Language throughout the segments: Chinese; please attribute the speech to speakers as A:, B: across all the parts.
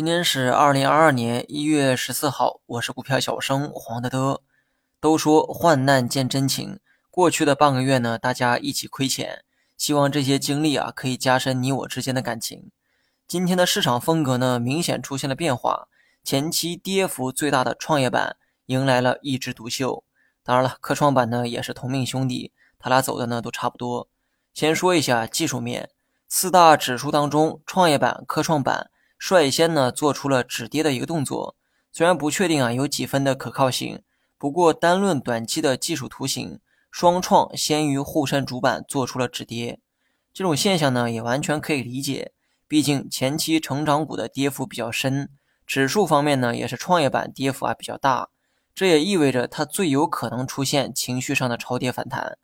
A: 今天是二零二二年一月十四号，我是股票小生黄德德。都说患难见真情，过去的半个月呢，大家一起亏钱，希望这些经历啊可以加深你我之间的感情。今天的市场风格呢，明显出现了变化，前期跌幅最大的创业板迎来了一枝独秀。当然了，科创板呢也是同命兄弟，他俩走的呢都差不多。先说一下技术面，四大指数当中，创业板、科创板。率先呢做出了止跌的一个动作，虽然不确定啊有几分的可靠性，不过单论短期的技术图形，双创先于沪深主板做出了止跌，这种现象呢也完全可以理解，毕竟前期成长股的跌幅比较深，指数方面呢也是创业板跌幅啊比较大，这也意味着它最有可能出现情绪上的超跌反弹，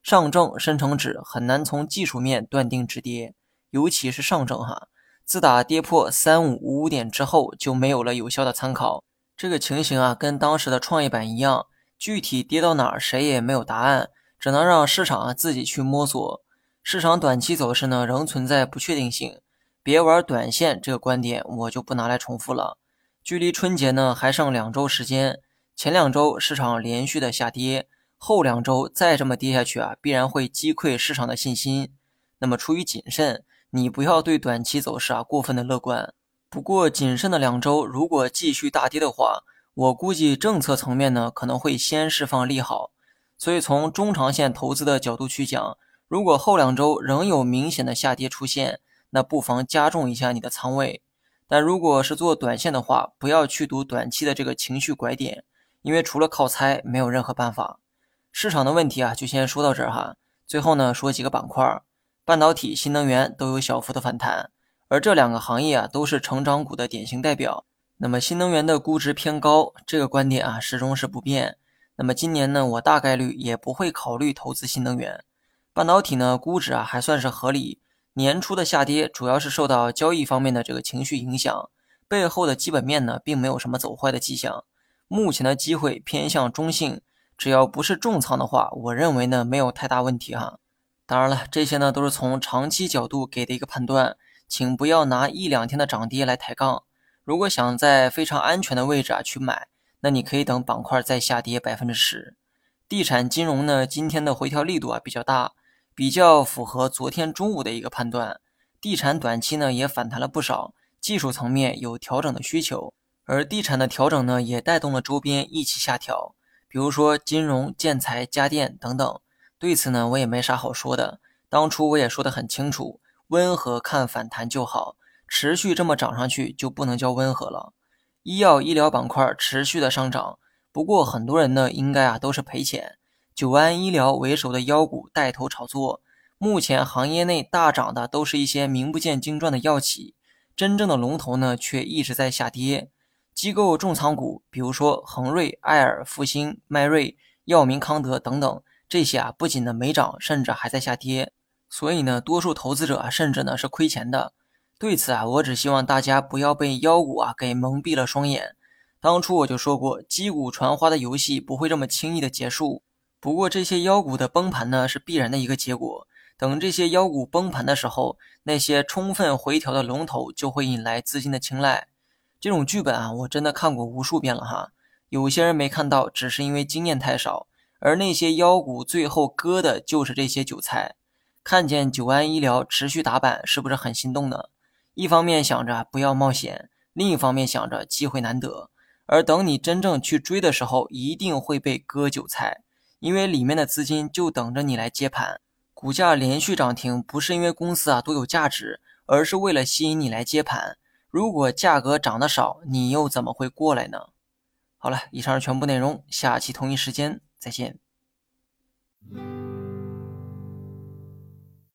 A: 上证深成指很难从技术面断定止跌，尤其是上证哈。自打跌破三五五五点之后，就没有了有效的参考。这个情形啊，跟当时的创业板一样，具体跌到哪儿，谁也没有答案，只能让市场啊自己去摸索。市场短期走势呢，仍存在不确定性。别玩短线这个观点，我就不拿来重复了。距离春节呢还剩两周时间，前两周市场连续的下跌，后两周再这么跌下去啊，必然会击溃市场的信心。那么出于谨慎。你不要对短期走势啊过分的乐观。不过谨慎的两周，如果继续大跌的话，我估计政策层面呢可能会先释放利好。所以从中长线投资的角度去讲，如果后两周仍有明显的下跌出现，那不妨加重一下你的仓位。但如果是做短线的话，不要去赌短期的这个情绪拐点，因为除了靠猜，没有任何办法。市场的问题啊，就先说到这儿哈。最后呢，说几个板块儿。半导体、新能源都有小幅的反弹，而这两个行业啊都是成长股的典型代表。那么新能源的估值偏高，这个观点啊始终是不变。那么今年呢，我大概率也不会考虑投资新能源。半导体呢，估值啊还算是合理。年初的下跌主要是受到交易方面的这个情绪影响，背后的基本面呢并没有什么走坏的迹象。目前的机会偏向中性，只要不是重仓的话，我认为呢没有太大问题哈。当然了，这些呢都是从长期角度给的一个判断，请不要拿一两天的涨跌来抬杠。如果想在非常安全的位置啊去买，那你可以等板块再下跌百分之十。地产金融呢，今天的回调力度啊比较大，比较符合昨天中午的一个判断。地产短期呢也反弹了不少，技术层面有调整的需求，而地产的调整呢也带动了周边一起下调，比如说金融、建材、家电等等。对此呢，我也没啥好说的。当初我也说得很清楚，温和看反弹就好，持续这么涨上去就不能叫温和了。医药医疗板块持续的上涨，不过很多人呢应该啊都是赔钱。九安医疗为首的妖股带头炒作，目前行业内大涨的都是一些名不见经传的药企，真正的龙头呢却一直在下跌。机构重仓股，比如说恒瑞、爱尔、复星、迈瑞、药明康德等等。这些啊，不仅呢没涨，甚至还在下跌，所以呢，多数投资者啊，甚至呢是亏钱的。对此啊，我只希望大家不要被妖股啊给蒙蔽了双眼。当初我就说过，击鼓传花的游戏不会这么轻易的结束。不过这些妖股的崩盘呢，是必然的一个结果。等这些妖股崩盘的时候，那些充分回调的龙头就会引来资金的青睐。这种剧本啊，我真的看过无数遍了哈。有些人没看到，只是因为经验太少。而那些妖股最后割的就是这些韭菜。看见九安医疗持续打板，是不是很心动呢？一方面想着不要冒险，另一方面想着机会难得。而等你真正去追的时候，一定会被割韭菜，因为里面的资金就等着你来接盘。股价连续涨停，不是因为公司啊多有价值，而是为了吸引你来接盘。如果价格涨得少，你又怎么会过来呢？好了，以上是全部内容，下期同一时间。再见。